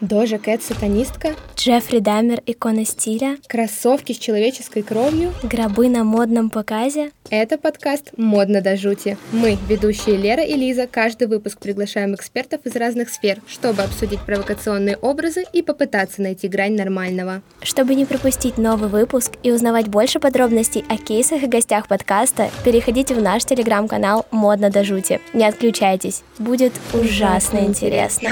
Дожа Кэт сатанистка, Джеффри Дамер икона стиля, кроссовки с человеческой кровью, гробы на модном показе. Это подкаст «Модно до жути». Мы, ведущие Лера и Лиза, каждый выпуск приглашаем экспертов из разных сфер, чтобы обсудить провокационные образы и попытаться найти грань нормального. Чтобы не пропустить новый выпуск и узнавать больше подробностей о кейсах и гостях подкаста, переходите в наш телеграм-канал «Модно до жути». Не отключайтесь, будет ужасно интересно.